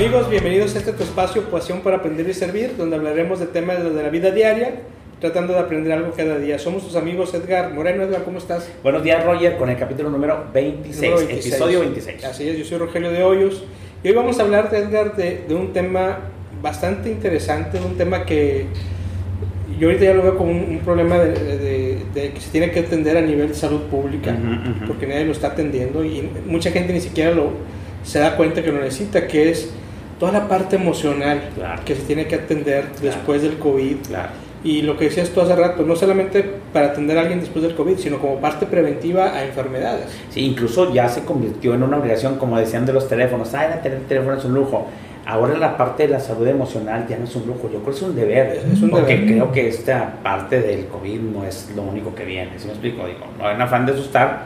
Amigos, bienvenidos a este tu espacio Pasión para Aprender y Servir, donde hablaremos de temas de la vida diaria, tratando de aprender algo cada día. Somos tus amigos Edgar Moreno. Edgar, ¿cómo estás? Buenos días, Roger, con el capítulo número 26, Número 26. episodio 26. Así es, yo soy Rogelio de Hoyos y hoy vamos a hablar, Edgar, de, de un tema bastante interesante, un tema que yo ahorita ya lo veo como un, un problema de, de- de que se tiene que atender a nivel de salud pública, Ujú, ujú. porque nadie lo está atendiendo y mucha gente ni siquiera lo, se da cuenta que lo necesita, que es toda la parte emocional Claro. que se tiene que atender después del COVID. Claro. Y lo que decías tú hace rato, no solamente para atender a alguien después del COVID, sino como parte preventiva a enfermedades. Sí, incluso ya se convirtió en una obligación, como decían de los teléfonos. Ah, era tener teléfono es un lujo. Ahora la parte de la salud emocional ya no es un lujo, yo creo que es un deber. Es- un porque deber. creo que esta parte del COVID no es lo único que viene. ¿Sí me explico? Digo, no hay afán de asustar,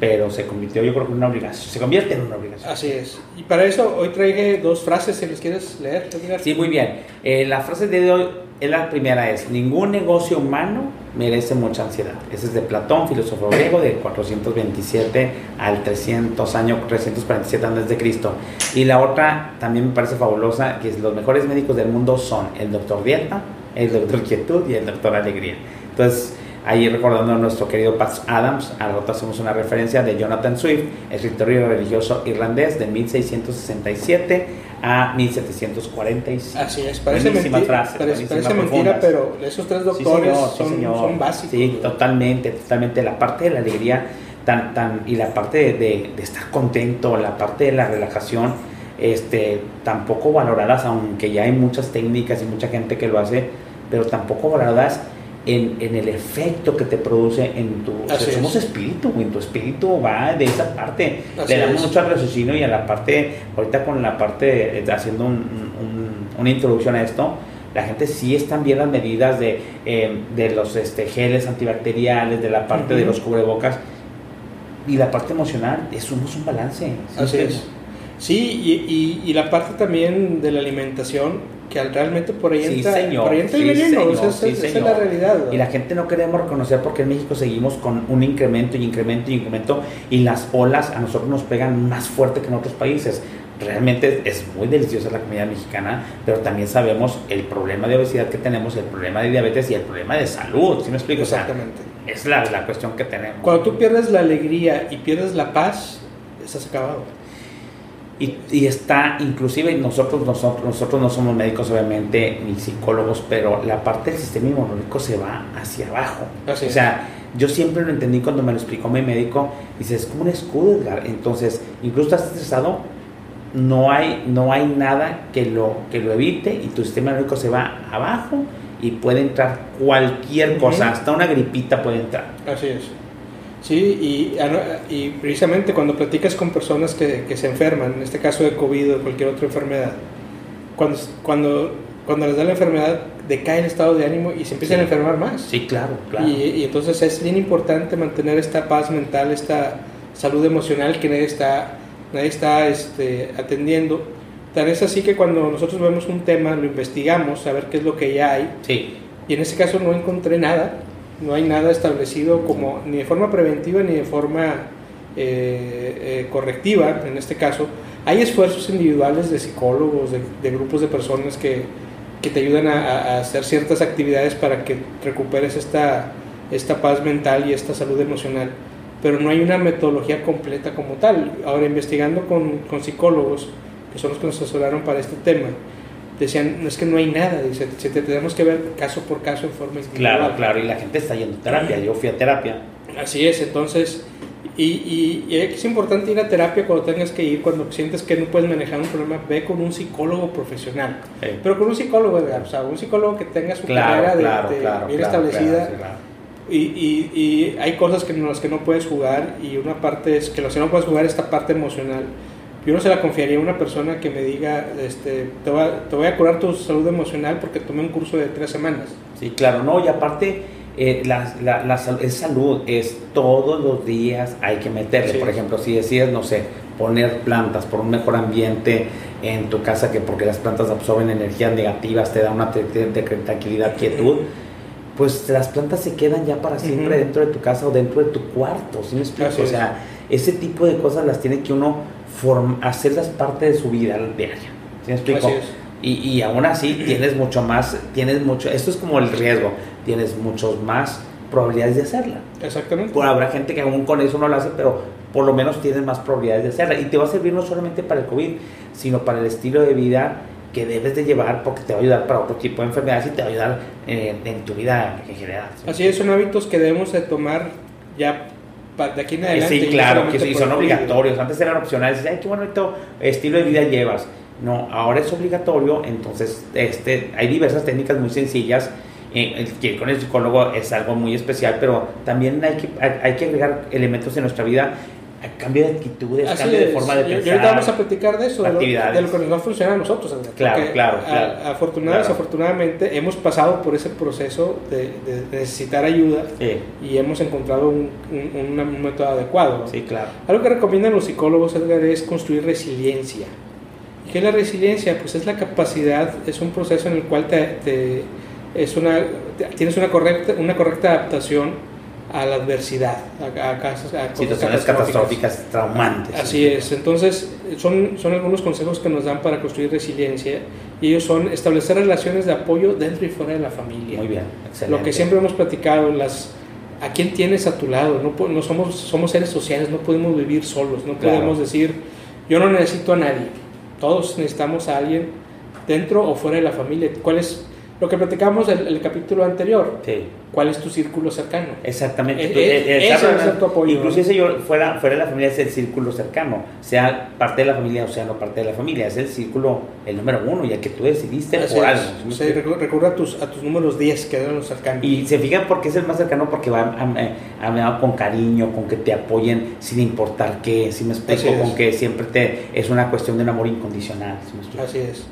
pero se convirtió yo creo que en una obligación. Se convierte en una obligación. Así es. Y para eso hoy traje dos frases, si les quieres leer. Edgar. Sí, muy bien. Eh, la frase de hoy es la primera es, ningún negocio humano merece mucha ansiedad. Ese es de Platón, filósofo griego, de 427 al 300 años, 347 antes de Cristo. Y la otra también me parece fabulosa, que es los mejores médicos del mundo son el doctor Dieta, el doctor Quietud y el doctor Alegría. Entonces, ahí recordando a nuestro querido Pat Adams, al rato hacemos una referencia de Jonathan Swift, escritor y religioso irlandés de 1667 a 1745. Así es, parece mentira, frases, parece, parece mentira, pero esos tres Sí, doctores señor, sí, son, señor. son básicos. Sí, totalmente, totalmente. La parte de la alegría tan, tan, y la parte de, de- de estar contento, la parte de la relajación, este, tampoco valoradas, aunque ya hay muchas técnicas y mucha gente que lo hace, pero tampoco valoradas en, en el efecto que te produce en tu... o sea, somos es. espíritu, güey, tu espíritu va de esa parte. Así Le damos es. mucho al raciocinio y a la parte, ahorita con la parte, eh, haciendo un- un- una introducción a esto, la gente sí están bien las medidas de, eh, de los este, geles antibacteriales, de la parte de Ujú. los cubrebocas y la parte emocional, es somos un balance. ¿sí Así es. Sí, y, y, y la parte también de la alimentación, que al- realmente por ahí Sí, entra, señor, por ahí entra el sí, veneno, señor, es- sí, esa es la realidad. ¿verdad? Y la gente no queremos reconocer porque en México seguimos con un incremento y incremento y incremento y las olas a nosotros nos pegan más fuerte que en otros países. Realmente es muy deliciosa la comida mexicana, pero también sabemos el problema de obesidad que tenemos, el problema de diabetes y el problema de salud. ¿Sí me explico? O sea, Exactamente. es la, la cuestión que tenemos. Cuando tú pierdes la alegría y pierdes la paz, estás acabado. Y, y está, inclusive nosotros, nosotros, nosotros no somos médicos obviamente, ni psicólogos, pero la parte del sistema inmunológico se va hacia abajo. Así o sea, yo siempre lo entendí cuando me lo explicó mi médico, dice, es como un escudo, Edgar. Entonces, incluso estás estresado, no hay, no hay nada que lo, que lo evite y tu sistema inmunológico se va abajo y puede entrar cualquier cosa, hasta una gripita puede entrar. Así es. Sí, y, y precisamente cuando platicas con personas que, que se enferman, en este caso de COVID o de cualquier otra enfermedad, cuando, cuando, cuando les da la enfermedad, decae el estado de ánimo y se empiezan Sí. a enfermar más. Sí, claro, claro. Y, y entonces es bien importante mantener esta paz mental, esta salud emocional que nadie está, nadie está este, atendiendo. Tan es así que cuando nosotros vemos un tema, lo investigamos, a ver qué es lo que ya hay. sí, Y en ese caso no encontré nada, no hay nada establecido como ni de forma preventiva ni de forma eh, eh, correctiva, en este caso. Hay esfuerzos individuales de psicólogos, de, grupos de personas que, que te ayudan a, a hacer ciertas actividades para que recuperes esta, esta paz mental y esta salud emocional, pero no hay una metodología completa como tal. Ahora, investigando con, con psicólogos, que son los que nos asesoraron para este tema, decían, no es que no hay nada, dice, tenemos que ver caso por caso en forma individual. claro, claro. Y la gente está yendo a terapia. Yo fui a terapia. Así es, entonces, y, y- y es importante ir a terapia cuando tengas que ir, cuando sientes que no puedes manejar un problema, ve con un psicólogo profesional. Sí. Pero con un psicólogo, o sea, un psicólogo que tenga su Claro, carrera de, claro, de claro, bien establecida. claro, sí. Y, y- y hay cosas que en las que no puedes jugar y una parte es que lo que no puedes jugar es esta parte emocional. Yo no se la confiaría a una persona que me diga, este, te, voy a, te voy a curar tu salud emocional porque tomé un curso de tres semanas. Sí, claro, no, y aparte, eh, la, la- la es salud, es todos los días hay que meterle. Sí. Por ejemplo, si decides, no sé, poner plantas por un mejor ambiente en tu casa, que porque las plantas absorben energías negativas, te da una tranquilidad, quietud, pues las plantas se quedan ya para siempre dentro de tu casa o dentro de tu cuarto, ¿sí me explico? Así O es. Ese tipo de cosas las tiene que uno hacerlas parte de su vida diaria. ¿Sí me explico? Así es. Y, y aún así tienes mucho más, tienes mucho, esto es como el riesgo, tienes muchos más probabilidades de hacerla. Exactamente. Pues habrá gente que aún con eso no lo hace, pero por lo menos tienes más probabilidades de hacerla. Y te va a servir no solamente para el COVID, sino para el estilo de vida que debes de llevar porque te va a ayudar para otro tipo de enfermedades y te va a ayudar en, en tu vida en general. ¿sí? Así es, son hábitos que debemos de tomar ya de aquí en adelante. Sí, claro, que sí, son obligatorios. Antes eran opcionales. Ay, qué bonito estilo de vida llevas. No, ahora es obligatorio. Entonces, este, hay diversas técnicas muy sencillas. Eh, el que con el psicólogo es algo muy especial, pero también hay que, hay, hay que agregar elementos en nuestra vida. Cambio de actitudes, Así cambio de forma de Y- y pensar. ahorita vamos a platicar de eso, de lo, actividades. de lo que nos va a funcionar a nosotros. Claro, claro, afortunadamente, Claro. desafortunadamente, hemos pasado por ese proceso de, necesitar ayuda Sí, y hemos encontrado un, un- un- un método adecuado. sí, claro. Algo que recomiendan los psicólogos, Edgar, es construir resiliencia. ¿Y qué es la resiliencia? Pues es la capacidad, es un proceso en el cual te, te- es una, tienes una correcta, una correcta adaptación a la adversidad, a, a casos- a Situaciones catastróficas, traumantes. Así es, entonces son, son algunos consejos que nos dan para construir resiliencia y ellos son establecer relaciones de apoyo dentro y fuera de la familia. Muy bien, excelente. Lo que siempre hemos platicado, las, a quién tienes a tu lado, no, no somos, somos seres sociales, no podemos vivir solos, no Claro. podemos decir yo no necesito a nadie, todos necesitamos a alguien dentro o fuera de la familia. ¿Cuál es lo que platicamos en el, el capítulo anterior? Sí. ¿Cuál es tu círculo cercano? Exactamente. Eh, eh, eh, ese estar- es el tu apoyo, Incluso ¿no? ese yo fuera, fuera de la familia es el círculo cercano, sea parte de la familia o sea no parte de la familia, es el círculo, el número uno, ya que tú decidiste Así por es. algo. O sea, recurre a tus, a tus números 10 que eran los cercanos. Y se fijan por qué es el más cercano, porque va a- a- a- con cariño, con que te apoyen sin importar qué, si me explico, es. con que siempre te es una cuestión de un amor incondicional. ¿sí me? Así es.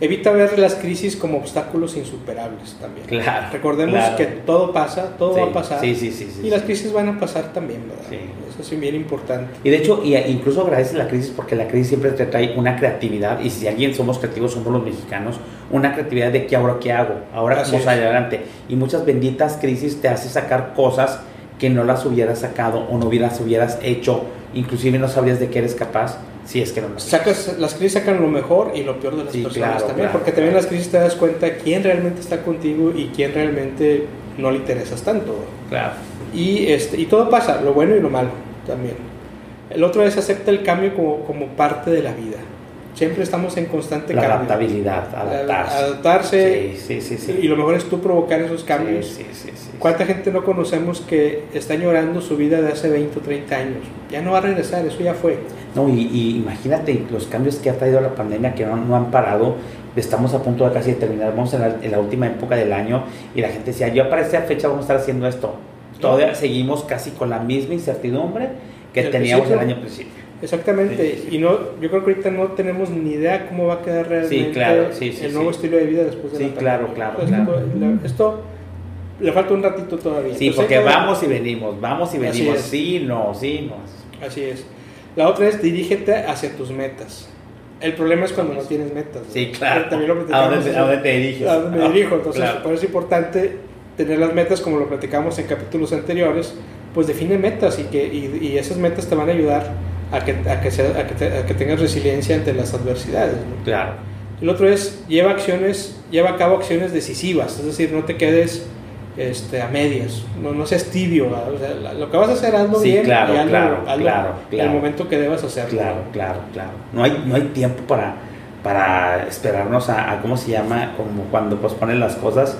Evita ver las crisis como obstáculos insuperables también. Claro. Recordemos claro. que todo pasa, todo Sí, va a pasar. Sí, sí, sí. sí, y las crisis van a pasar también, ¿verdad? Sí. Eso es bien importante. Y de hecho, y- incluso agradece la crisis porque la crisis siempre te trae una creatividad. Y si alguien somos creativos, somos los mexicanos, una creatividad de qué ahora qué hago, ahora Así cómo adelante. Y muchas benditas crisis te hace sacar cosas que no las hubieras sacado o no hubieras, hubieras hecho. Inclusive no sabrías de qué eres capaz si es que no haces. Sacas, las crisis sacan lo mejor y lo peor de las Sí, personas claro, también, claro, porque también claro. las crisis te das cuenta quién realmente está contigo y quién realmente no le interesas tanto. Claro. Y, este, y todo pasa, lo bueno y lo malo también. El otro es acepta el cambio como, como parte de la vida. Siempre estamos en constante La cambio. adaptabilidad, adaptarse. Adaptarse. Sí, sí, sí. sí. Y lo mejor es tú provocar esos cambios. Sí, sí, sí, sí. ¿Cuánta gente no conocemos que está llorando su vida de hace 20 o 30 años? Ya no va a regresar, eso ya fue. No, y, y imagínate los cambios que ha traído la pandemia que no, no han parado. Estamos a punto de casi terminar, vamos en la, en la última época del año y la gente decía, yo para esta fecha vamos a estar haciendo esto. Todavía seguimos casi con la misma incertidumbre que teníamos el año principio. Exactamente. Sí, sí, sí. Y no, yo creo que ahorita no tenemos ni idea cómo va a quedar realmente sí, el nuevo estilo de vida después de la pandemia. claro, Esto, claro. la- esto le falta un ratito todavía. Sí, Entonces, porque vamos y venimos, vamos y venimos. Sí, no, sí, no. Así es. La otra es dirígete hacia tus metas. El problema es cuando no tienes metas. ¿no? Sí, claro. También lo ¿A dónde, a dónde te diriges? a dónde me Ah, dirijo. Entonces, claro. por eso es importante tener las metas, como lo platicamos en capítulos anteriores, pues define metas y, que, y, y esas metas te van a ayudar a que, a que, sea- a que, te- a que tengas resiliencia ante las adversidades. ¿no? Claro. El otro es lleva acciones, lleva a cabo acciones decisivas, es decir, no te quedes este, a medias, no, no seas tibio, o sea, lo que vas a hacer hazlo Sí, bien claro, y hazlo, claro, hazlo claro, claro. el momento que debas hacerlo. Claro, claro, claro. No hay, no hay tiempo para, para esperarnos a, a, ¿cómo se llama? Como cuando posponen las cosas.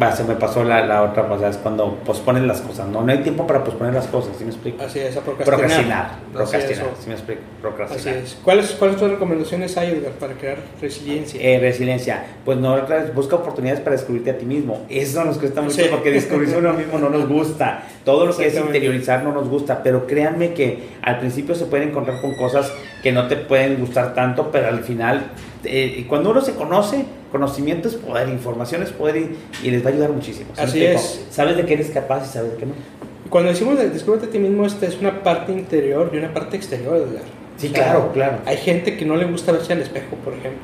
Va, se me pasó la, la otra cosa, es cuando posponen las cosas. No, no hay tiempo para posponer las cosas, ¿sí me explico? Así es, a procrastinar. Procrastinar, es, procrastinar, o- ¿sí me explico? Así Procrastinar. es. ¿Cuáles, ¿Cuáles tus recomendaciones hay, Edgar, para crear resiliencia? Eh, resiliencia, pues no otra vez, busca oportunidades para descubrirte a ti mismo. Eso nos cuesta mucho Sí. porque descubrirse a uno mismo no nos gusta. Todo lo que es interiorizar no nos gusta, pero créanme que al principio se pueden encontrar con cosas que no te pueden gustar tanto, pero al final, eh, cuando uno se conoce, conocimiento es poder, información es poder y, y les va a ayudar muchísimo. ¿Sí me Así es. Sabes de qué eres capaz y sabes de qué no. Cuando decimos de- descúbrete a ti mismo, esta es una parte interior y una parte exterior, Edgar. Sí, claro, claro. Hay gente que no le gusta verse al espejo, por ejemplo.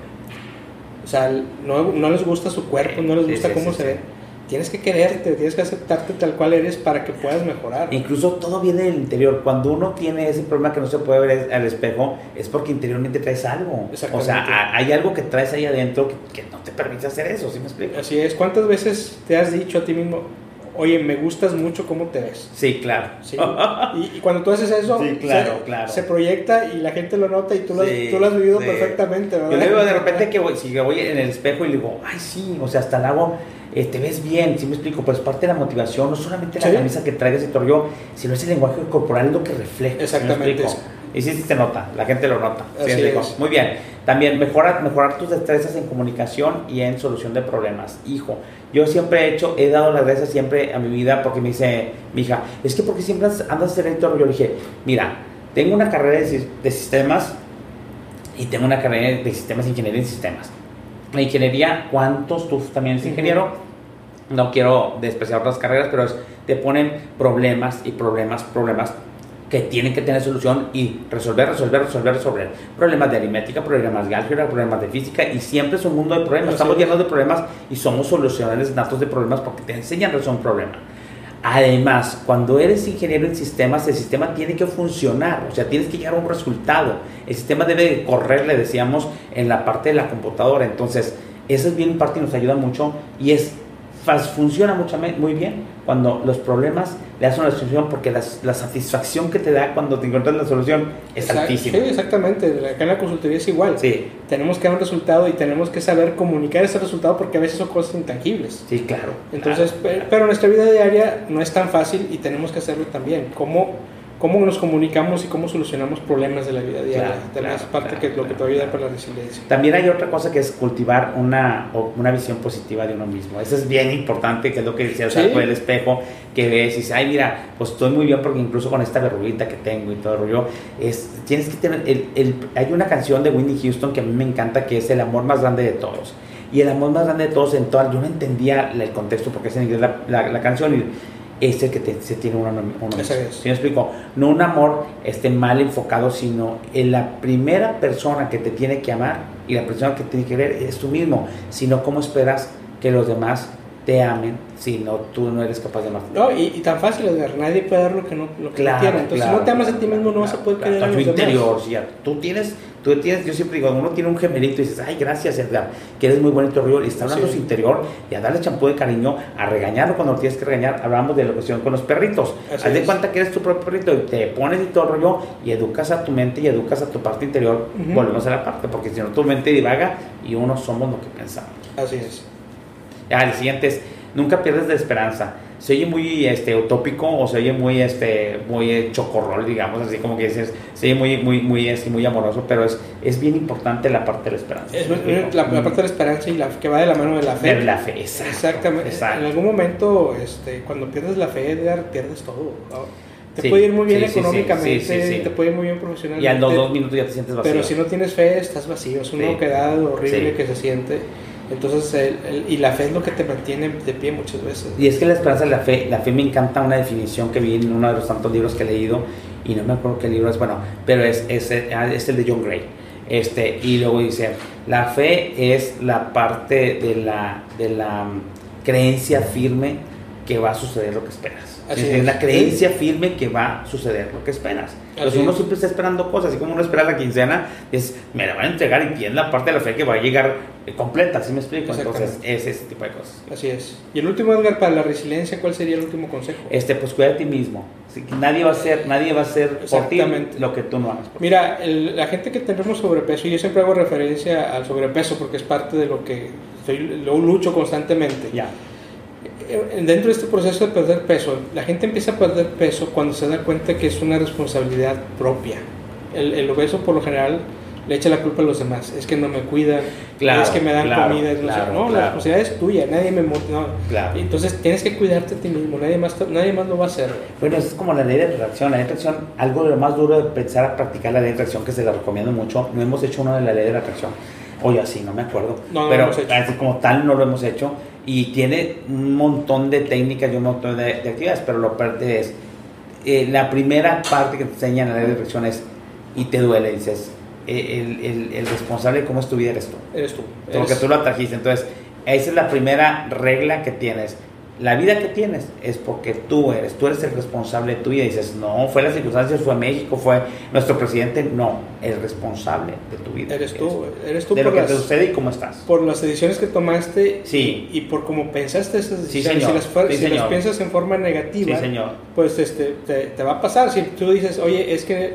O sea, no, no les gusta su cuerpo, no les gusta sí, cómo sí, se ve. Tienes que quererte, tienes que aceptarte tal cual eres para que puedas mejorar. Incluso todo viene del interior. Cuando uno tiene ese problema que no se puede ver al espejo, es porque interiormente traes algo. O sea, hay algo que traes ahí adentro que, no te permite hacer eso, ¿sí me explico? Así es. ¿Cuántas veces te has dicho a ti mismo, oye, me gustas mucho cómo te ves? Sí, claro. Y, cuando tú haces eso, se, proyecta y la gente lo nota y tú, lo, has vivido perfectamente, Yo le digo de repente que voy, si voy en el espejo y le digo, ay, sí, o sea, hasta el agua eh, te ves bien, si me explico, pues parte de la motivación, no solamente la camisa que traigas y todo sino ese lenguaje corporal lo que refleja. Exactamente. y sí, sí se nota, la gente lo nota. Muy bien. También mejorar, mejorar tus destrezas en comunicación y en solución de problemas. Hijo, yo siempre he hecho, he dado las gracias siempre a mi vida porque me dice mi hija, es que porque siempre andas en el Yo le dije, mira, tengo una carrera de, de sistemas y tengo una carrera de sistemas, ingeniería en sistemas. La ingeniería, ¿cuántos? Tú también eres ingeniero no quiero despreciar otras carreras, pero te ponen problemas y problemas, problemas que tienen que tener solución y resolver, resolver, resolver, resolver. Problemas de aritmética, problemas de álgebra, problemas de física y siempre es un mundo de problemas. Estamos llenos de problemas y somos solucionadores natos de problemas porque te enseñan a resolver un problema. Además, cuando eres ingeniero en sistemas, el sistema tiene que funcionar, o sea, tienes que llegar a un resultado. El sistema debe correr, le decíamos, en la parte de la computadora. Entonces, eso es bien parte y nos ayuda mucho y es funciona mucho, muy bien cuando los problemas le das una solución porque la, satisfacción que te da cuando te encuentras la solución es altísima. Sí, exactamente. Acá en la consultoría es igual. Sí. Tenemos que dar un resultado y tenemos que saber comunicar ese resultado porque a veces son cosas intangibles. Sí, claro. Entonces, Pero, nuestra vida diaria no es tan fácil y tenemos que hacerlo también. ¿Cómo cómo nos comunicamos y cómo solucionamos problemas de la vida diaria. También es parte que lo que te ayuda para la resiliencia. También hay otra cosa que es cultivar una, una visión positiva de uno mismo. Eso es bien importante, que es lo que decía, o sea, con el espejo que ves y dices, ay, mira, pues estoy muy bien porque incluso con esta verruguita que tengo y todo el rollo, es, tienes que tener, el, el, hay una canción de Whitney Houston que a mí me encanta, que es El amor más grande de todos. Y el amor más grande de todos en total, yo no entendía el contexto porque es en inglés la, la, la canción y es el que se tiene uno, uno mismo. me explico? No un amor este, mal enfocado, sino en la primera persona que te tiene que amar y la persona que tiene que ver es tú mismo, sino cómo esperas que los demás te amen si no tú no eres capaz de amar. No, y, tan fácil, Edgar, nadie puede dar lo que no, lo que claro. Entonces, si no te amas a ti mismo, no vas a poder querer a los interior, tú tienes, tú tienes, yo siempre digo, uno tiene un gemelito y dices, ay, gracias, Edgar, que eres muy bonito río, y está hablando su interior y a darle champú de cariño, a regañarlo cuando lo tienes que regañar. Hablamos de la cuestión con los perritos. Haz de cuenta que eres tu propio perrito y te pones y todo el rollo y educas a tu mente y educas a tu parte interior. Volvemos a la parte, porque si no, tu mente divaga y uno somos lo que pensamos. Así es. Ya, el siguiente es nunca pierdes la esperanza. Se oye muy este, utópico o se oye muy, este, muy chocorrol, digamos, así como que dices, se oye muy, muy, muy, este, muy amoroso, pero es, es bien importante la parte de la esperanza. Es, la, parte de la esperanza y la que va de la mano de la fe. De la fe, exactamente. En algún momento, este, cuando pierdes la fe, Edgar, pierdes todo. Te puede ir muy bien económicamente, te puede ir muy bien profesionalmente. Y a los dos minutos ya te sientes vacío. Pero si no tienes fe, estás vacío. Es una quedada horrible que se siente. Entonces, y la fe es lo que te mantiene de pie muchas veces. Y es que la esperanza de la fe, la fe me encanta una definición que vi en uno de los tantos libros que he leído, y no me acuerdo qué libro es, bueno, pero es, es, es el de John Gray. Este, y luego dice, la fe es la parte de la, de la mm, creencia firme que va a suceder lo que esperas es, la creencia firme que va a suceder lo que esperas. Entonces uno siempre está esperando cosas, así como uno espera la quincena, es, me la van a entregar y tiene la parte de la fe que va a llegar eh, completa, ¿sí me explico? Entonces es ese tipo de cosas. Así es. Y el último, Edgar, para la resiliencia, ¿cuál sería el último consejo? Este, pues cuida de ti mismo. nadie va a ser, nadie va a ser por ti lo que tú no hagas. Mira, la gente que tenemos sobrepeso, y yo siempre hago referencia al sobrepeso porque es parte de lo que lo lucho constantemente. Ya dentro de este proceso de perder peso, la gente empieza a perder peso cuando se da cuenta que es una responsabilidad propia. El, obeso por lo general le echa la culpa a los demás. Es que no me cuidan, es que me dan comida. no, la responsabilidad es tuya, nadie me no. Entonces tienes que cuidarte a ti mismo, nadie más, nadie más lo va a hacer. Bueno, es como la ley de reacción. La ley de reacción, algo de lo más duro de pensar a practicar la ley de reacción, que se la recomiendo mucho. No hemos hecho uno de la ley de la atracción. Oye, así, no me acuerdo. pero como tal no lo hemos hecho y tiene un montón de técnicas y un montón de, actividades, pero lo parte es, eh, la primera parte que te enseñan en la dirección es, y te duele, dices, eh, el, el, el, responsable de cómo es tu vida eres tú. Eres tú. Porque tú lo atrajiste. Entonces, esa es la primera regla que tienes. La vida que tienes es porque tú eres, tú eres el responsable de tu vida. Y dices, no, fue las circunstancias, fue México, fue nuestro presidente. No, el responsable de tu vida. Eres tú, eres tú de por lo que las, te sucede y cómo estás. por las decisiones que tomaste Sí. y, y por cómo pensaste esas Sí, decisiones. señor. si las, Sí, si las piensas en forma Sí, negativa, señor. pues este, te, te va a pasar. Si tú dices, oye, es que,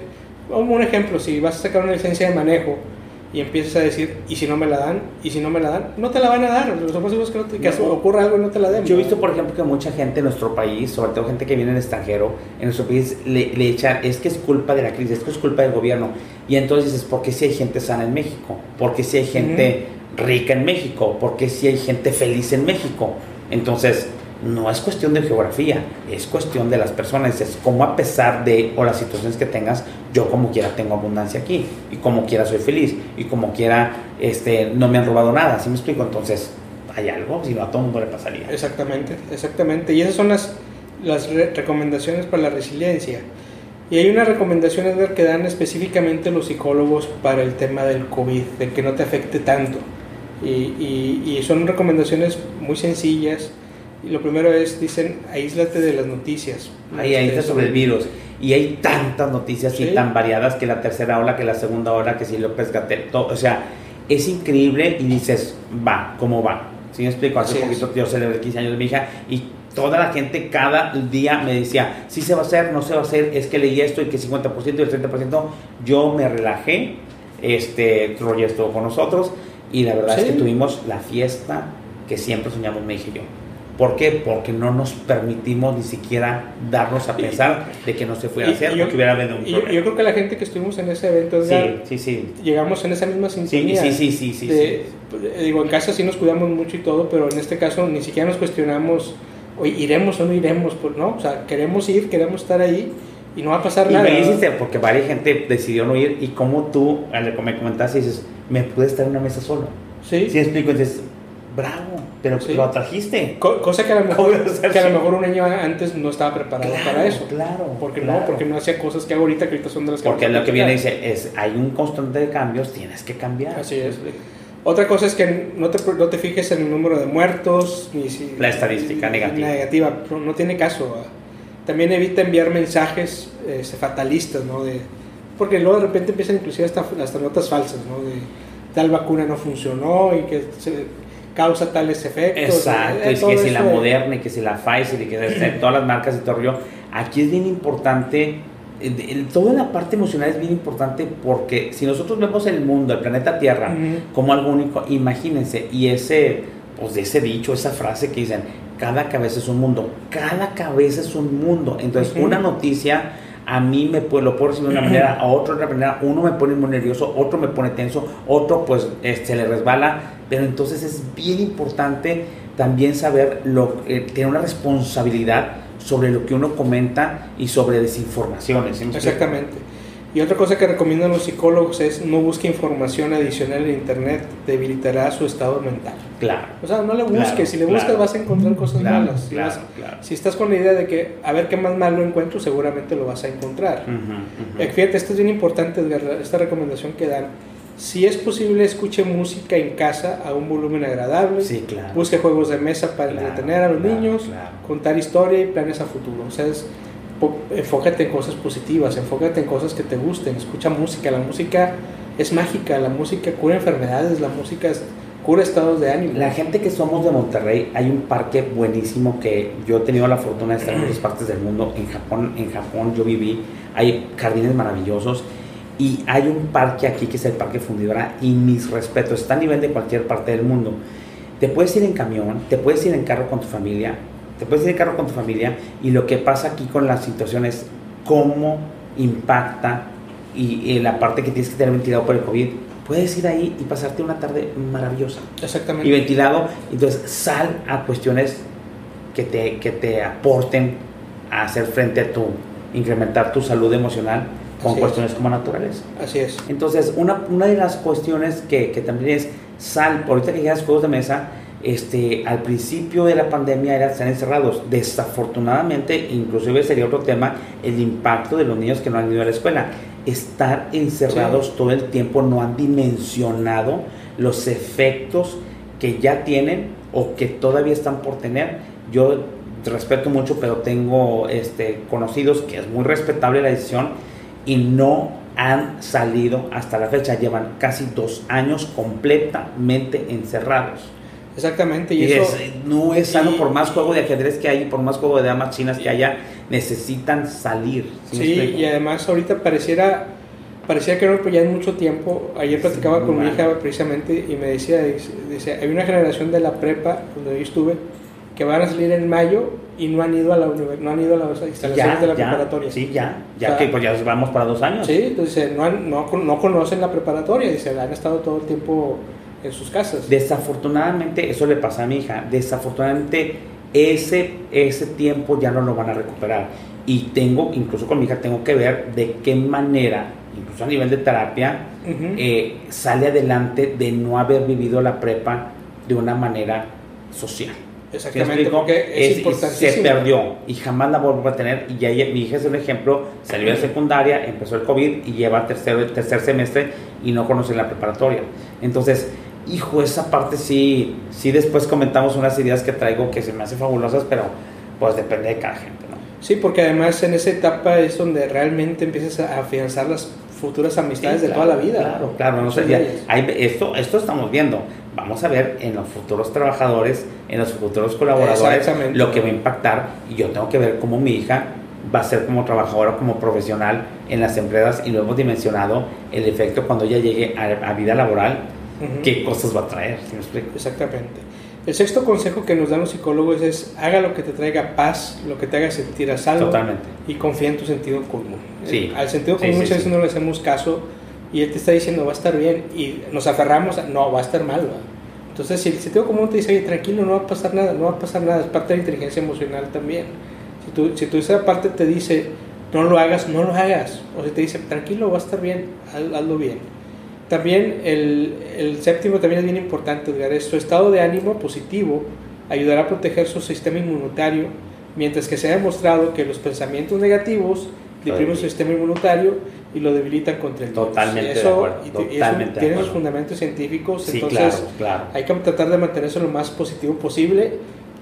como un ejemplo, si vas a sacar una licencia de manejo y empiezas a decir, ¿y si no me la dan? ¿Y si no me la dan? No te la van a dar. Lo más es que, no te- que No. ocurra algo y no te la den. Yo he visto, por ejemplo, que mucha gente en nuestro país, sobre todo gente que viene del extranjero, en nuestro país le, le echa, es que es culpa de la crisis, es que es culpa del gobierno. Y entonces dices, ¿por qué si hay gente sana en México? ¿Por qué si hay gente rica en México? ¿Por qué si hay gente feliz en México? Entonces, no es cuestión de geografía, es cuestión de las personas. Es como a pesar de, o las situaciones que tengas, yo como quiera tengo abundancia aquí, y como quiera soy feliz, y como quiera este, no me han robado nada. ¿Sí me explico? Entonces, hay algo, si no a todo mundo le pasaría. Exactamente, exactamente. Y esas son las, las re- recomendaciones para la resiliencia. Y hay unas recomendaciones que dan específicamente los psicólogos para el tema del COVID, de que no te afecte tanto. Y- y son recomendaciones muy sencillas. Y lo primero es, dicen, aíslate de las noticias. Ahí, ahí está Este, sobre el virus. Y hay tantas noticias y Sí. tan variadas que la tercera ola, que la segunda ola, que si López Gatel, todo, o sea, es increíble y dices, va, ¿cómo va? Si me explico, hace Así poquito yo celebré 15 años de mi hija y toda la gente cada día me decía, sí se va a hacer, no se va a hacer, es que leí esto y que 50% y el 30%, yo me relajé, este, Roger estuvo con nosotros y la verdad es Sí. que tuvimos la fiesta que siempre soñamos me dije yo. ¿Por qué? Porque no nos permitimos ni siquiera darnos a pensar de que no se fuera a hacer yo- que hubiera habido un yo, problema. yo creo que la gente que estuvimos en ese evento, Edgar, sí, sí, sí. llegamos en esa misma sintonía. sí, sí, sí, sí, de- eh, Digo, en casa sí nos cuidamos mucho y todo, pero en este caso ni siquiera nos cuestionamos, oye, iremos o no iremos, pues, ¿no? O sea, queremos ir, queremos estar ahí y no va a pasar Y nada. me hiciste porque varias gente decidió no ir y como tú, al que me comentaste, dices, me pude estar en una mesa solo. Sí. Sí, explico, dices, bravo, pero Sí. lo atrajiste. Co- cosa que a, lo mejor, ¿Cómo hacer que a lo sí? mejor un año antes no estaba preparado Claro, para eso. Claro. Porque claro. no, porque no hacía cosas que ahorita, que ahorita son de las que Porque lo que viene dice es, hay un constante de cambios, tienes que cambiar. Así es. Otra cosa es que no te, no te fijes en el número de muertos, ni si... La estadística ni- negativa. negativa, no, tiene caso. También evita enviar mensajes este, fatalistas, ¿no? De, porque luego de repente empiezan inclusive hasta, hasta notas falsas, ¿no? De tal vacuna no funcionó y que se causa tales efectos. Exacto, eh, es que si la de- Moderna, y que si la Pfizer, y que este, todas las marcas y todo. Aquí es bien importante, de- el- toda la parte emocional es bien importante porque si nosotros vemos el mundo, el planeta Tierra, como algo único, imagínense, y ese, pues de ese dicho, esa frase que dicen, cada cabeza es un mundo, cada cabeza es un mundo. Entonces, una noticia a mí me puede, lo puedo recibir de una manera, a otro de otra manera, uno me pone muy nervioso, otro me pone tenso, otro pues se le resbala, pero entonces es bien importante también saber, lo, eh, tener una responsabilidad sobre lo que uno comenta y sobre desinformaciones. Exactamente. Y otra cosa que recomiendan los psicólogos es no busque información adicional en internet, debilitará su estado mental. Claro. O sea, no le busques, Claro, si le buscas claro. vas a encontrar cosas Claro, malas. Si claro, vas- claro. Si estás con la idea de que a ver qué más malo encuentro, seguramente lo vas a encontrar. Ujú, ujú. Eh, Fíjate, esto es bien importante, esta recomendación que dan. Si es posible, escuche música en casa a un volumen agradable. Sí, claro. Busque juegos de mesa para entretener a los niños, claro. contar historia y planes a futuro. O sea, es, enfócate en cosas positivas, enfócate en cosas que te gusten, escucha música. La música es mágica, la música cura enfermedades, la música cura estados de ánimo. La gente que somos de Monterrey, hay un parque buenísimo que yo he tenido la fortuna de estar en muchas partes del mundo. En Japón, en Japón yo viví, hay jardines maravillosos y hay un parque aquí que es el Parque Fundidora y mis respetos, está a nivel de cualquier parte del mundo. Te puedes ir en camión, te puedes ir en carro con tu familia, te puedes ir en carro con tu familia y lo que pasa aquí con la situación es cómo impacta y, y la parte que tienes que tener ventilado por el COVID. Puedes ir ahí y pasarte una tarde maravillosa Exactamente. y ventilado. Entonces sal a cuestiones que te, que te aporten a hacer frente a tu, incrementar tu salud emocional con Así es. cuestiones como naturales. Así es. Entonces, una, una de las cuestiones que, que también es sal, ahorita que llegas juegos de mesa, este, al principio de la pandemia eran estar encerrados. Desafortunadamente, inclusive sería otro tema, el impacto de los niños que no han ido a la escuela. Estar encerrados todo el tiempo no han dimensionado los efectos que ya tienen o que todavía están por tener. Yo respeto mucho, pero tengo este, conocidos que es muy respetable la decisión y no han salido hasta la fecha. Llevan casi dos años completamente encerrados. Exactamente. Y, Y eso, es- no es sano, y- por más juego de ajedrez que hay, por más juego de damas chinas que haya, necesitan salir. ¿sí y además ahorita pareciera, parecía que no pues ya en mucho tiempo. Ayer platicaba Sí, con mi hija precisamente y me decía, dice, dice, hay una generación de la prepa donde yo estuve que van a salir en mayo y no han ido a la no han ido a las instalaciones ya, de la ya, preparatoria. Sí, ya, ya O sea, que pues ya vamos para dos años. Sí, entonces no, han- no, no conocen la preparatoria, dice, han estado todo el tiempo en sus casas. Desafortunadamente, eso le pasa a mi hija. Desafortunadamente, ese, ese tiempo ya no lo van a recuperar. Y tengo, incluso con mi hija, tengo que ver de qué manera, incluso a nivel de terapia, Ujú. eh, sale adelante de no haber vivido la prepa de una manera social. ¿Sí me Exactamente, explico? porque es, Es- importantísimo. Se perdió y jamás la volvió a tener. Y ya mi hija es un ejemplo, salió de secundaria, empezó el COVID y lleva tercer, tercer semestre y no conoce la preparatoria. Entonces, hijo, esa parte sí, sí después comentamos unas ideas que traigo que se me hacen fabulosas, pero pues depende de cada gente, ¿no? Sí, porque además en esa etapa es donde realmente empiezas a afianzar las futuras amistades Sí, de toda la vida. Claro, claro. No sé, ya- hay- esto, esto estamos viendo. Vamos a ver en los futuros trabajadores, en los futuros colaboradores, lo que va a impactar. Y yo tengo que ver cómo mi hija va a ser como trabajadora, como profesional en las empresas. Y lo hemos dimensionado el efecto cuando ella llegue a, a vida laboral, Qué cosas va a traer. ¿sí me explico? Exactamente. El sexto consejo que nos dan los psicólogos es haga lo que te traiga paz, lo que te haga sentir a salvo Totalmente. y confía en tu sentido común. Sí. Eh, Al sentido común muchas sí. veces no le hacemos caso y él te está diciendo va a estar bien y nos aferramos a no, va a estar mal. ¿va? Entonces si el sentido común te dice oye tranquilo, no va a pasar nada, no va a pasar nada, es parte de la inteligencia emocional también. Si tú, si tú esa parte te dice no lo hagas, no lo hagas. O si te dice tranquilo, va a estar bien, haz- hazlo bien. También el, el séptimo también es bien importante, Edgar, es su estado de ánimo positivo ayudará a proteger su sistema inmunitario, mientras que se ha demostrado que los pensamientos negativos deprimen su sistema inmunitario y lo debilitan contra el virus. Totalmente de Eso, acuerdo, y te- y eso totalmente de tiene sus fundamentos científicos, Sí, entonces claro, claro. hay que tratar de mantenerse lo más positivo posible.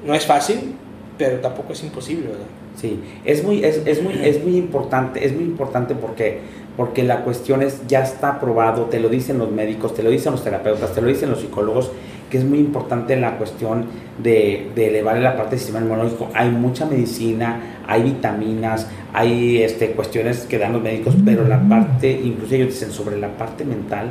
No es fácil, pero tampoco es imposible, ¿verdad? Sí, es muy, es, es muy, es muy importante, es muy importante porque, porque la cuestión es, ya está probado, te lo dicen los médicos, te lo dicen los terapeutas, te lo dicen los psicólogos, que es muy importante la cuestión de, de elevar la parte del sistema inmunológico. Hay mucha medicina, hay vitaminas, hay este, cuestiones que dan los médicos, pero la parte, incluso ellos dicen sobre la parte mental,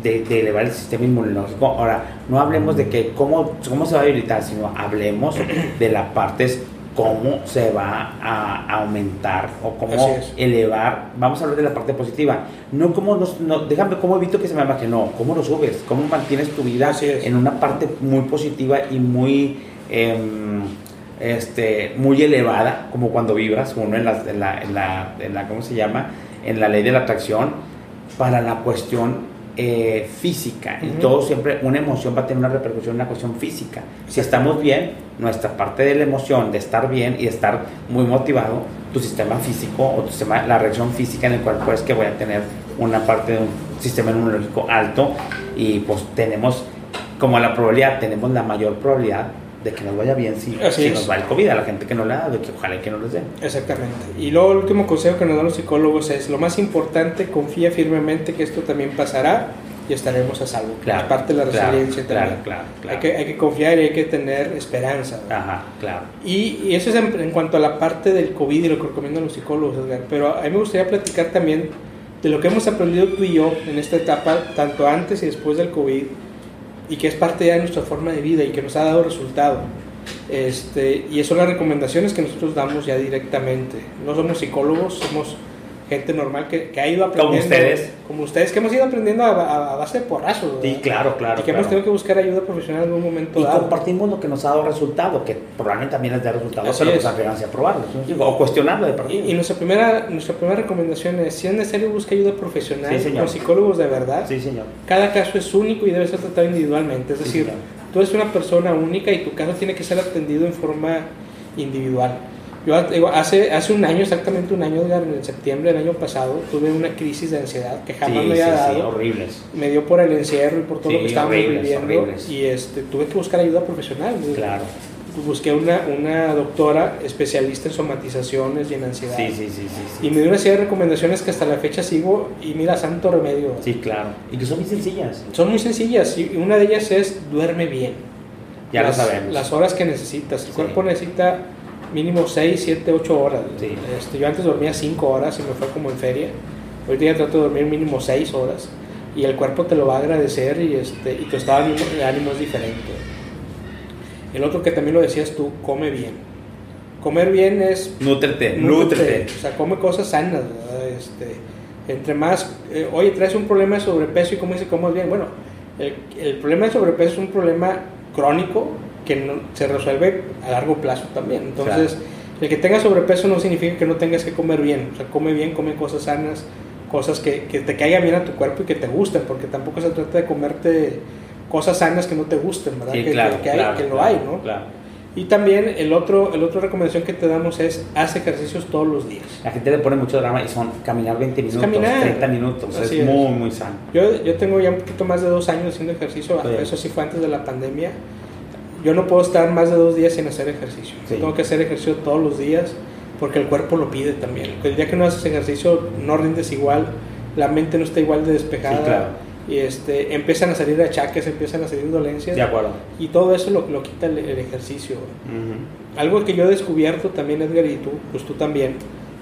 de, de elevar el sistema inmunológico. Ahora, no hablemos de que cómo, cómo se va a debilitar, sino hablemos de la parte es cómo se va a aumentar o cómo elevar. Vamos a hablar de la parte positiva. No cómo nos, no, déjame cómo evito que se me baje, no, cómo lo subes, cómo mantienes tu vida en una parte muy positiva y muy em, este, muy elevada, como cuando vibras uno en la, en la, en la, en la- ¿cómo se llama? En la ley de la atracción, para la cuestión eh, física. Y todo siempre, una emoción va a tener una repercusión en la cuestión física. Si estamos bien, nuestra parte de la emoción, de estar bien y estar muy motivado, tu sistema físico o tu sistema, la reacción física en el cuerpo es que voy a tener una parte de un sistema inmunológico alto y pues tenemos, como la probabilidad, tenemos la mayor probabilidad de que nos vaya bien si, si nos va el COVID, a la gente que no ha dado, que ojalá que no les den. Exactamente. Y luego el último consejo que nos dan los psicólogos es, lo más importante, confía firmemente que esto también pasará y estaremos a salvo. Claro, es parte de la resiliencia claro, también. claro, claro. Hay, que, hay que confiar y hay que tener esperanza. Ajá, claro. Y, y eso es en, en cuanto a la parte del COVID y lo que recomiendan los psicólogos, Edgar. Pero a mí me gustaría platicar también de lo que hemos aprendido tú y yo en esta etapa, tanto antes y después del COVID, y que es parte ya de nuestra forma de vida y que nos ha dado resultado. Este, y eso son las recomendaciones que nosotros damos ya directamente. No somos psicólogos, somos gente normal que, que ha ido Como aprendiendo. ustedes. Como ustedes, que hemos ido aprendiendo a, a- a base de porrazos. Sí, claro, claro. Y que claro. hemos tenido que buscar ayuda profesional en un momento Y dado. compartimos lo que nos ha dado resultado, que probablemente también es de resultado, Así pero es. pues atrévanse a probarlo, ¿sí? o cuestionarlo de Y, partida. y nuestra primera nuestra primera recomendación es, si es necesario, busca ayuda profesional Sí, señor. con psicólogos de verdad. Sí, señor. Cada caso es único y debe ser tratado individualmente. Es Sí, decir, señor. tú eres una persona única y tu caso tiene que ser atendido en forma individual. Yo digo, hace, hace un año, exactamente un año, en septiembre del año pasado, tuve una crisis de ansiedad que jamás Sí, me sí, había sí, dado. horribles. Me dio por el encierro y por todo Sí, lo que estábamos horribles, viviendo. horribles. Y este, tuve que buscar ayuda profesional. Claro. Busqué una, una doctora especialista en somatizaciones y en ansiedad. Sí, sí, sí, sí. sí. Y me dio una serie de recomendaciones que hasta la fecha sigo y mira, santo remedio. Sí, claro. Y que son muy sencillas. Son muy sencillas y una de ellas es duerme bien. Ya las, lo sabemos. Las horas que necesitas. El Sí. cuerpo necesita mínimo 6, 7, 8 horas. Sí. Este, yo antes dormía 5 horas y me fue como en feria. Ahorita ya trato de dormir mínimo 6 horas y el cuerpo te lo va a agradecer y, este, y tu estado de ánimo, de ánimo es diferente. El otro que también lo decías tú, come bien. Comer bien es Nútrete, Nútrete, nútrete. O sea, come cosas sanas, ¿verdad? Este, entre más, eh, oye, traes un problema de sobrepeso y cómo dice, comes bien. Bueno, el, el problema de sobrepeso es un problema crónico que no, se resuelve a largo plazo también. Entonces, el que tenga sobrepeso no significa que no tengas que comer bien. O sea, come bien, come cosas sanas, cosas que, que te caigan bien a tu cuerpo y que te gusten, porque tampoco se trata de comerte cosas sanas que no te gusten, ¿verdad? Sí, que, claro, que- que hay- claro, que lo claro, hay, ¿no? Claro. Y también el otro, el otro recomendación que te damos es haz ejercicios todos los días. La gente le pone mucho drama y son caminar 20 minutos, caminar. 30 minutos. Es, es. muy, muy sano. Yo, yo tengo ya un poquito más de dos años haciendo ejercicio, Sí. eso sí fue antes de la pandemia. Yo no puedo estar más de dos días sin hacer ejercicio. Sí. Tengo que hacer ejercicio todos los días porque el cuerpo lo pide también. El día que no haces ejercicio no rindes igual, la mente no está igual de despejada. Sí, claro. Y este, empiezan a salir achaques, empiezan a salir dolencias. De acuerdo. Y todo eso lo, lo quita el, el ejercicio. Algo que yo he descubierto también, Edgar, y tú, pues tú también,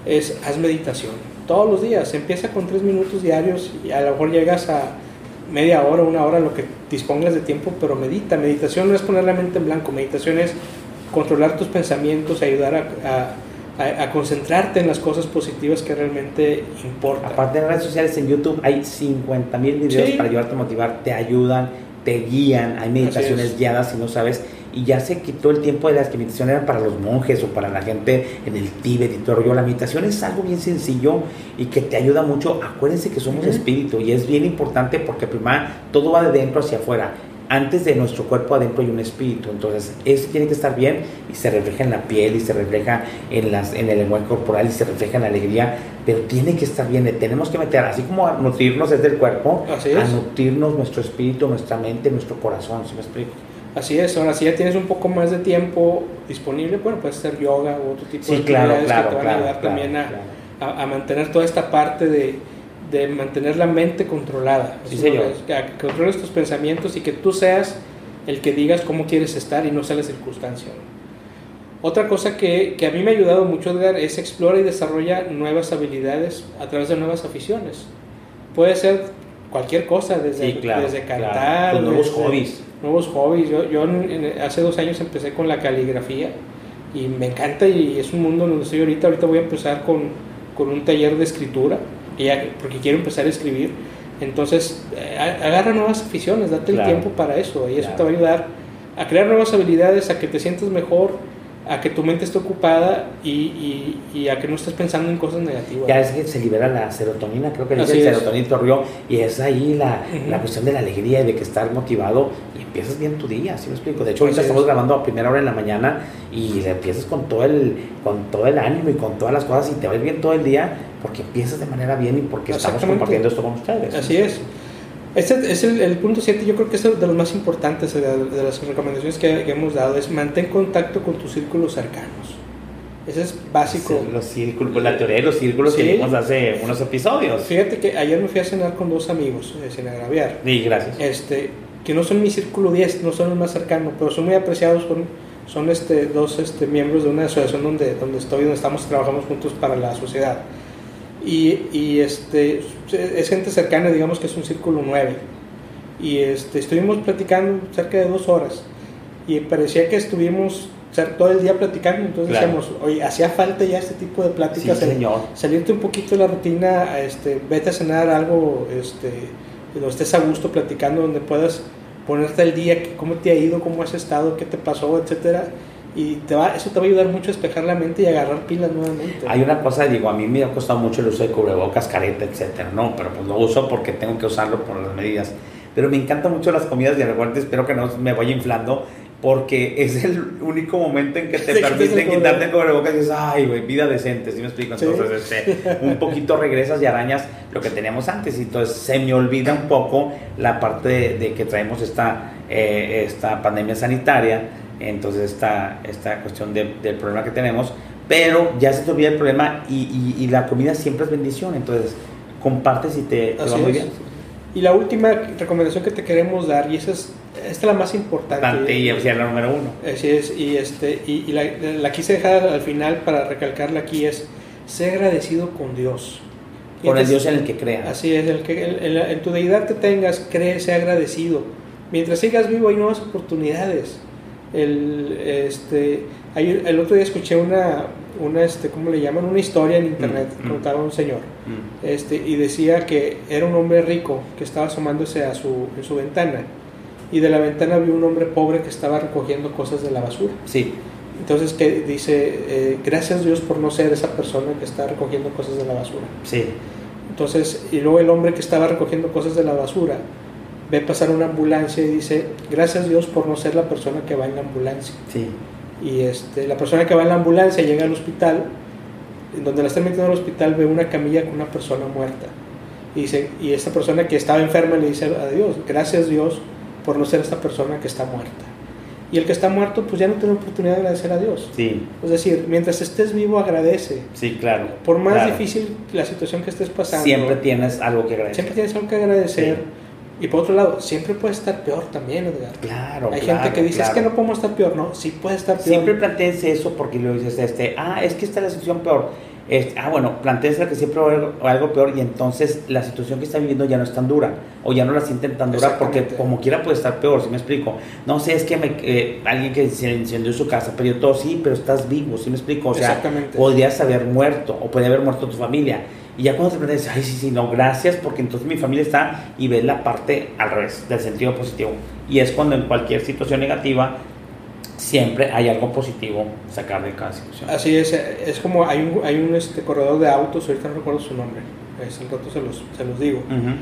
es haz meditación. Todos los días. Empieza con tres minutos diarios y a lo mejor llegas a media hora, una hora, lo que dispongas de tiempo, pero medita. Meditación no es poner la mente en blanco. Meditación es controlar tus pensamientos, ayudar a, a- concentrarte en las cosas positivas que realmente importan. Aparte de redes sociales, en YouTube hay 50 mil videos Sí. para ayudarte a motivar, te ayudan, te guían, hay meditaciones guiadas si no sabes. Y ya se quitó el tiempo de las que meditación eran para los monjes o para la gente en el Tíbet y todo el rollo. La meditación es algo bien sencillo y que te ayuda mucho. Acuérdense que somos Ujú. espíritu y es bien importante porque primero todo va de dentro hacia afuera. Antes de nuestro cuerpo adentro hay un espíritu, entonces eso tiene que estar bien y se refleja en la piel y se refleja en, las, en el lenguaje corporal y se refleja en la alegría, pero tiene que estar bien, tenemos que meter, así como a nutrirnos desde el cuerpo, Así a nutrirnos nuestro espíritu, nuestra mente, nuestro corazón, ¿sí me explico? Así es, ahora si ya tienes un poco más de tiempo disponible, bueno, puedes hacer yoga u otro tipo Sí, de claro, actividades claro, que te van claro, a ayudar también a, a- a mantener toda esta parte de, de mantener la mente controlada. Sí, señor. es, que controles tus pensamientos y que tú seas el que digas cómo quieres estar y no sea la circunstancia. Otra cosa que, que a mí me ha ayudado mucho, Edgar, es explora y desarrolla nuevas habilidades a través de nuevas aficiones. Puede ser cualquier cosa, desde, Sí, claro, desde cantar, Tus nuevos desde- hobbies. nuevos hobbies. Yo, yo en- en- hace dos años empecé con la caligrafía y me encanta y es un mundo donde estoy ahorita. Ahorita voy a empezar con, con un taller de escritura ya- porque quiero empezar a escribir. Entonces, eh, agarra nuevas aficiones, date Claro. el tiempo para eso y eso te va a ayudar a crear nuevas habilidades, a que te sientas mejor, a que tu mente esté ocupada y, y- y a que no estés pensando en cosas negativas. Ya es que se libera la serotonina, creo que dice serotonina torrió, y es ahí la, la cuestión de la alegría y de que estar motivado y empiezas bien tu día, ¿sí me explico? De hecho, ahorita Así estamos es. grabando a primera hora en la mañana y le empiezas con todo, el, con todo el ánimo y con todas las cosas y te va bien todo el día porque empiezas de manera bien y porque estamos compartiendo esto con ustedes. Así es. Este es el, el punto 7, yo creo que es de los más importantes de, de las recomendaciones que, que hemos dado, es mantén contacto con tus círculos cercanos. Ese es básico. Sí, Los círculos, la teoría de los círculos Sí. que vimos hace unos episodios. Fíjate que ayer me fui a cenar con dos amigos, eh, sin agraviar, Sí, gracias. este, que no son mi círculo 10, no son los más cercanos, pero son muy apreciados, son, son este, dos este, miembros de una asociación donde, donde estoy, donde estamos, trabajamos juntos para la sociedad. Y, y, este, es gente cercana, digamos que es un círculo 9. Y este, estuvimos platicando cerca de dos horas. Y parecía que estuvimos todo el día platicando. Entonces Claro. decíamos, oye, hacía falta ya este tipo de Sí, pláticas. el- señor. salirte un poquito de la rutina, este, vete a cenar algo, este, donde estés a gusto platicando, donde puedas ponerte al día, cómo te ha ido, cómo has estado, qué te pasó, etcétera. Y te va, eso te va a ayudar mucho a despejar la mente y agarrar pilas nuevamente. Hay una cosa, digo, a mí me ha costado mucho el uso de cubrebocas, careta, etcétera, no, pero pues lo uso porque tengo que usarlo por las medidas. Pero me encantan mucho las comidas de repente espero que no me vaya inflando porque es el único momento en que te Sí, permiten quitarte el cubrebocas y dices, ay, güey, vida decente, ¿sí me explico? Sí. Entonces, este, un poquito regresas y arañas lo que teníamos antes y entonces se me olvida un poco la parte de, de que traemos esta, eh, esta pandemia sanitaria, entonces esta, esta cuestión de- del problema que tenemos, pero ya se te olvida el problema y, y- y la comida siempre es bendición, entonces compartes y te, te va muy es. bien. Y la última recomendación que te queremos dar, y esa es, esta es la más importante. Y sea, la número uno. Así es, y, este, y, y la, la quise dejar al final para recalcarla aquí, es ser agradecido con Dios. Con el Dios en el que creas. Así es, el que el- el- en tu deidad que tengas, cree, sea agradecido. Mientras sigas vivo hay nuevas oportunidades. El, este, hay- el otro día escuché una, una este, ¿cómo le llaman? Una historia en internet, Mm, mm. contaba un señor. Mm. Este, y decía que era un hombre rico que estaba asomándose a su, en su ventana. Y de la ventana vio un hombre pobre que estaba recogiendo cosas de la basura. Sí, Entonces que dice, eh, gracias Dios por no ser esa persona que está recogiendo cosas de la basura. sí. Entonces, y luego el hombre que estaba recogiendo cosas de la basura ve pasar una ambulancia y dice, gracias Dios por no ser la persona que va en la ambulancia. Sí, Y este, la persona que va en la ambulancia llega al hospital, en donde la están metiendo al hospital ve una camilla con una persona muerta. Y, dice, y esta persona que estaba enferma le dice a Dios, gracias Dios por no ser esta persona que está muerta. Y el que está muerto pues ya no tiene oportunidad de agradecer a Dios. sí, Es decir, mientras estés vivo agradece. sí, claro. Por más claro. difícil la situación que estés pasando, Siempre tienes algo que agradecer. siempre tienes algo que agradecer. Y por otro lado, siempre puede estar peor también, Edgar. Claro, Hay claro, gente que dice, claro. es que no podemos estar peor. No, sí puede estar peor. Siempre plantees eso porque luego dices, este, ah, es que está la situación peor. Este, ah, bueno, plantees que siempre va a haber algo peor y entonces la situación que está viviendo ya no es tan dura o ya no la sienten tan dura porque como quiera puede estar peor, si me explico? No sé, es que me, eh, alguien que se incendió su casa, perdió todo, sí, pero estás vivo, si me explico? O sea, podrías haber muerto o puede haber muerto tu familia. Y ya cuando te planteas, ay, sí, sí, no, gracias, porque entonces mi familia está y ves la parte al revés, del sentido positivo. Y es cuando en cualquier situación negativa siempre hay algo positivo sacar de cada situación. Así es, es como hay un, hay un este, corredor de autos, ahorita no recuerdo su nombre, es, al rato se los, se los digo, Ujú.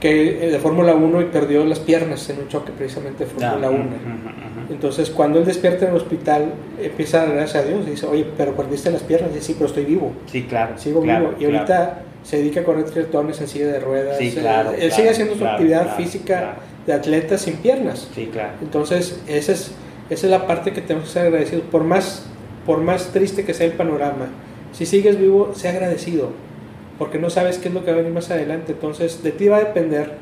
Que eh, de Fórmula 1 y perdió las piernas en un choque precisamente de Fórmula 1. ujú, ujú. Entonces, cuando él despierta en el hospital, empieza a dar gracias a Dios y dice, oye, pero perdiste las piernas. Y dice, sí, pero estoy vivo, Sí, claro. sigo claro, vivo. Y ahorita claro. se dedica a correr triatones en silla de ruedas. Sí, Eh, claro, Él sigue haciendo su actividad física de atleta sin piernas. Sí, claro. Entonces, esa es, esa es la parte que tenemos que ser agradecidos. Por más, por más triste que sea el panorama, si sigues vivo, sea agradecido, porque no sabes qué es lo que va a venir más adelante. Entonces, de ti va a depender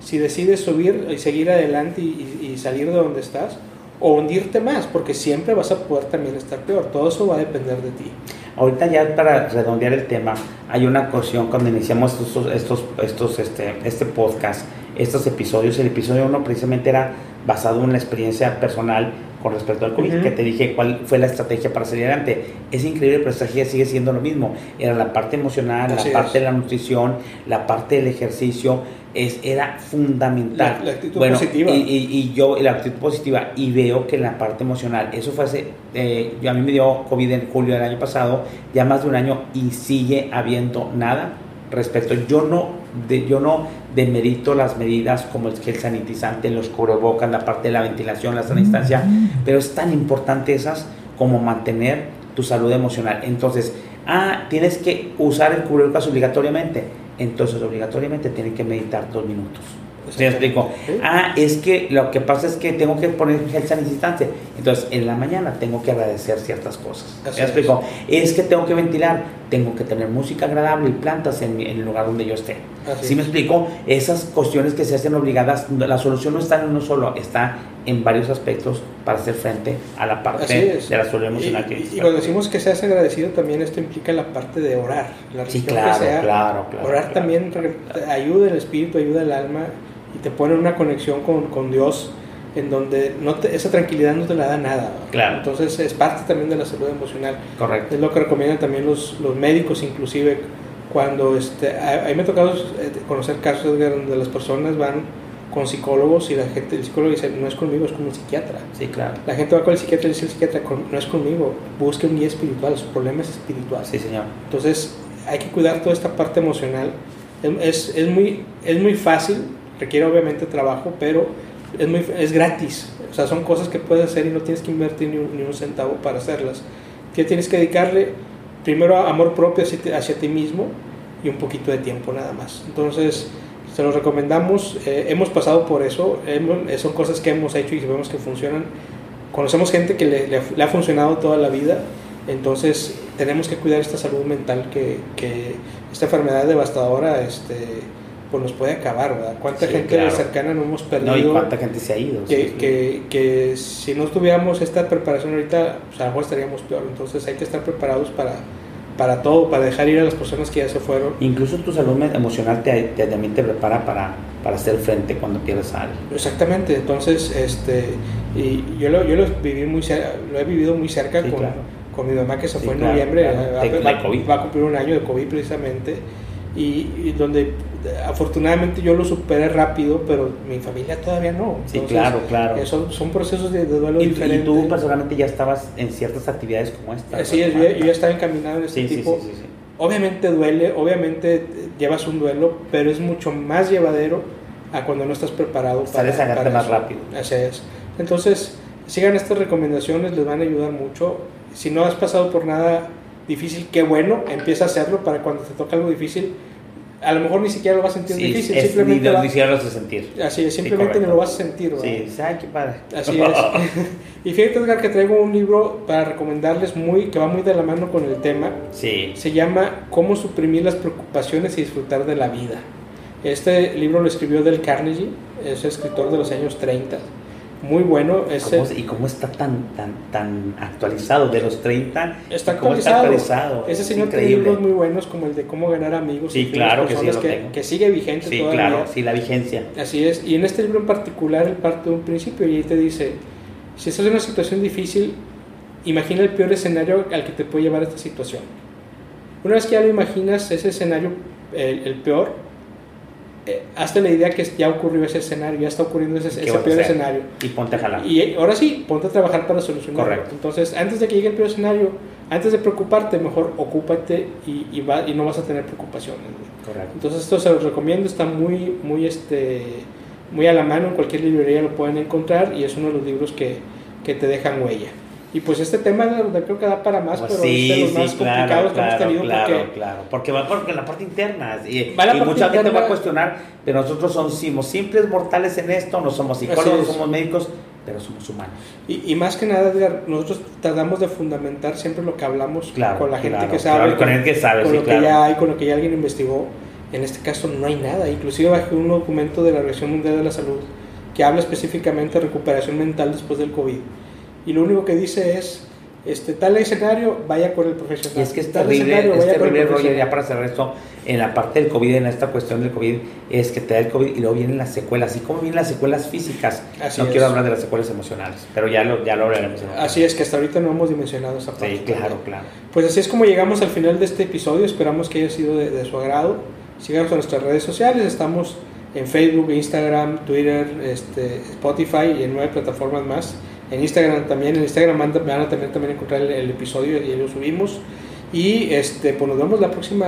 si decides subir y seguir adelante y, y- y salir de donde estás, o hundirte más, porque siempre vas a poder también estar peor. Todo eso va a depender de ti. Ahorita ya para redondear el tema, hay una ocasión cuando iniciamos estos, estos, estos, este, este podcast, estos episodios. El episodio 1 precisamente era basado en la experiencia personal con respecto al COVID, Ujú. que te dije cuál fue la estrategia para salir adelante. Es increíble, pero la estrategia sigue siendo lo mismo. Era la parte emocional, Así la parte es. de la nutrición, la parte del ejercicio, es, era fundamental. La- la actitud bueno, positiva. Y, y- y yo, la actitud positiva, y veo que la parte emocional, eso fue hace, eh, yo a mí me dio COVID en julio del año pasado, ya más de un año, y sigue habiendo nada respecto. Yo no, de, yo no demerito las medidas como el gel sanitizante, los cubrebocas, la parte de la ventilación, la sana distancia, pero es tan importante esas como mantener tu salud emocional. Entonces, ah, tienes que usar el cubrebocas obligatoriamente. Entonces, obligatoriamente tienen que meditar dos minutos. ¿Sí me explico? Sí. Ah, es que lo que pasa es que tengo que poner gel sanitizante. Entonces, en la mañana tengo que agradecer ciertas cosas. ¿Me explico? Es que tengo que ventilar. Tengo que tener música agradable y plantas en, en el lugar donde yo esté. Así ¿Sí me es. explico? Esas cuestiones que se hacen obligadas, la solución no está en uno solo, está en varios aspectos para hacer frente a la parte de la salud emocional Y- que y, y cuando decimos que seas agradecido, también esto implica la parte de orar. La Sí, religión que claro, sea, claro, claro. Orar claro. también te ayuda el espíritu, ayuda el alma y te pone en una conexión con, con Dios en donde no te- esa tranquilidad no te la da nada. Claro. Entonces es parte también de la salud emocional. Correcto. Es lo que recomiendan también los, los médicos inclusive cuando este, a, a mí me ha tocado eh, conocer casos Edgar, donde las personas van con psicólogos y la gente, el psicólogo dice, no es conmigo, es con un psiquiatra. Sí, claro. La gente va con el psiquiatra y dice el psiquiatra, "Con- no es conmigo, busque un guía espiritual, su problema es espiritual. Sí, señor. Entonces hay que cuidar toda esta parte emocional. Es, es muy, es muy fácil, requiere obviamente trabajo, pero es, muy, es gratis. O sea, son cosas que puedes hacer y no tienes que invertir ni un, ni un centavo para hacerlas. Que tienes que dedicarle primero amor propio hacia ti, hacia ti mismo y un poquito de tiempo nada más. Entonces, se los recomendamos. Eh, hemos pasado por eso. Hemos, eh, son cosas que hemos hecho y vemos que funcionan. Conocemos gente que le, le, le ha funcionado toda la vida. Entonces, tenemos que cuidar esta salud mental que, que esta enfermedad devastadora este, pues nos puede acabar, ¿verdad? ¿Cuánta Sí, gente claro. cercana no hemos perdido? No, y cuánta gente se ha ido. que, Sí, sí. que, que si no tuviéramos esta preparación ahorita, pues a lo mejor estaríamos peor. Entonces hay que estar preparados para, para todo, para dejar ir a las personas que ya se fueron. Incluso tu salud emocional te, te- también te prepara para, para hacer frente cuando pierdes a alguien. Exactamente, entonces este y yo lo, yo lo viví muy lo he vivido muy cerca con, claro. con mi mamá que se fue en noviembre, claro. va a cumplir un año de COVID precisamente y, y donde eh, afortunadamente yo lo superé rápido, pero mi familia todavía no. Sí, claro, claro. eh, son, procesos de, de duelo Y, y diferentes. tú personalmente ya estabas en ciertas actividades como esta. Así es, yo, yo ya estaba encaminado en este Sí, sí, tipo. sí, sí, sí. Obviamente duele, obviamente eh, llevas un duelo, pero es mucho más llevadero a cuando no estás preparado Sales a ganarte más eso. rápido. Así es. Entonces, sigan estas recomendaciones, les van a ayudar mucho. Si no has pasado por nada difícil, qué bueno, empieza a hacerlo para cuando te toca algo difícil. A lo mejor ni siquiera lo vas a sentir Sí, difícil, es, simplemente ni lo de sentir. así es, Sí, simplemente ni correcto. lo vas a sentir. ¿verdad? Sí, ay, qué padre. Así es. y fíjate, Edgar, que traigo un libro para recomendarles muy, que va muy de la mano con el tema. Sí, Se llama Cómo suprimir las preocupaciones y disfrutar de la vida. Este libro lo escribió Del Carnegie, es escritor de los años 30. Muy bueno. Es ¿Cómo- el- ¿Y cómo está tan, tan, tan actualizado? De los 30, está ¿cómo actualizado. Ese Es señor tiene libros muy buenos como el de Cómo ganar amigos. Sí, y claro que sí, lo que, tengo. que sigue vigente Sí, todavía. claro, sí, la vigencia. Así es. Y en este libro en particular, él parte de un principio y ahí te dice, si estás en una situación difícil, imagina el peor escenario al que te puede llevar esta situación. Una vez que ya lo imaginas, ese escenario, el, el peor, eh, hazte la idea que ya ocurrió ese escenario, ya está ocurriendo ese, ¿Qué ese vas a peor escenario. Y ponte a jalar. Y ahora sí, ponte a trabajar para solucionarlo. Correcto. Entonces, antes de que llegue el peor escenario, antes de preocuparte, mejor ocúpate y, y, va- y no vas a tener preocupaciones. Correcto. Entonces esto se los recomiendo, está muy, muy, este, muy a la mano, en cualquier librería lo pueden encontrar y es uno de los libros que, que te dejan huella. Y pues este tema creo que da para más, Pues pero es de los más complicados claro, que hemos tenido claro, porque claro. Porque va por la parte interna. Y, mucha gente va a cuestionar, pero nosotros somos, simples mortales en esto, no somos psicólogos, es. somos médicos, pero somos humanos. y, y más que nada, nosotros tratamos de fundamentar siempre lo que hablamos Claro, con la gente que sabe, con el que sabe, con sí, lo que ya hay, con lo que ya alguien investigó. En este caso no hay nada, inclusive bajé un documento de la Organización Mundial de la Salud que habla específicamente de recuperación mental después del COVID. Y lo único que dice es, este, tal escenario, vaya con el profesional. Y es que es Tal terrible, escenario, es vaya terrible, Roger, ya para cerrar esto, en la parte del COVID, en esta cuestión del COVID, es que te da el COVID y luego vienen las secuelas. ¿Y cómo vienen las secuelas físicas? Así no es. quiero hablar de las secuelas emocionales, pero ya lo, ya lo hablaremos. Así es que hasta ahorita no hemos dimensionado esa parte. Sí, claro, claro. Pues así es como llegamos al final de este episodio. Esperamos que haya sido de, de su agrado. Síganos en nuestras redes sociales. Estamos en Facebook, Instagram, Twitter, este, Spotify y en nueve plataformas más. En Instagram también. En Instagram van, van a tener también encontrar el, el episodio y lo subimos. Y este, pues nos vemos la próxima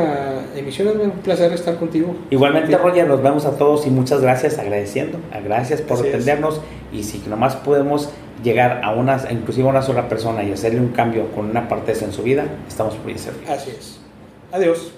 emisión. Es un placer estar contigo. Igualmente, Roger, nos vemos a todos y muchas gracias, agradeciendo. Gracias por Así es. atendernos. Y si nomás podemos llegar a una, inclusive a una sola persona y hacerle un cambio con una parte en su vida, estamos por servir. Así es. Adiós.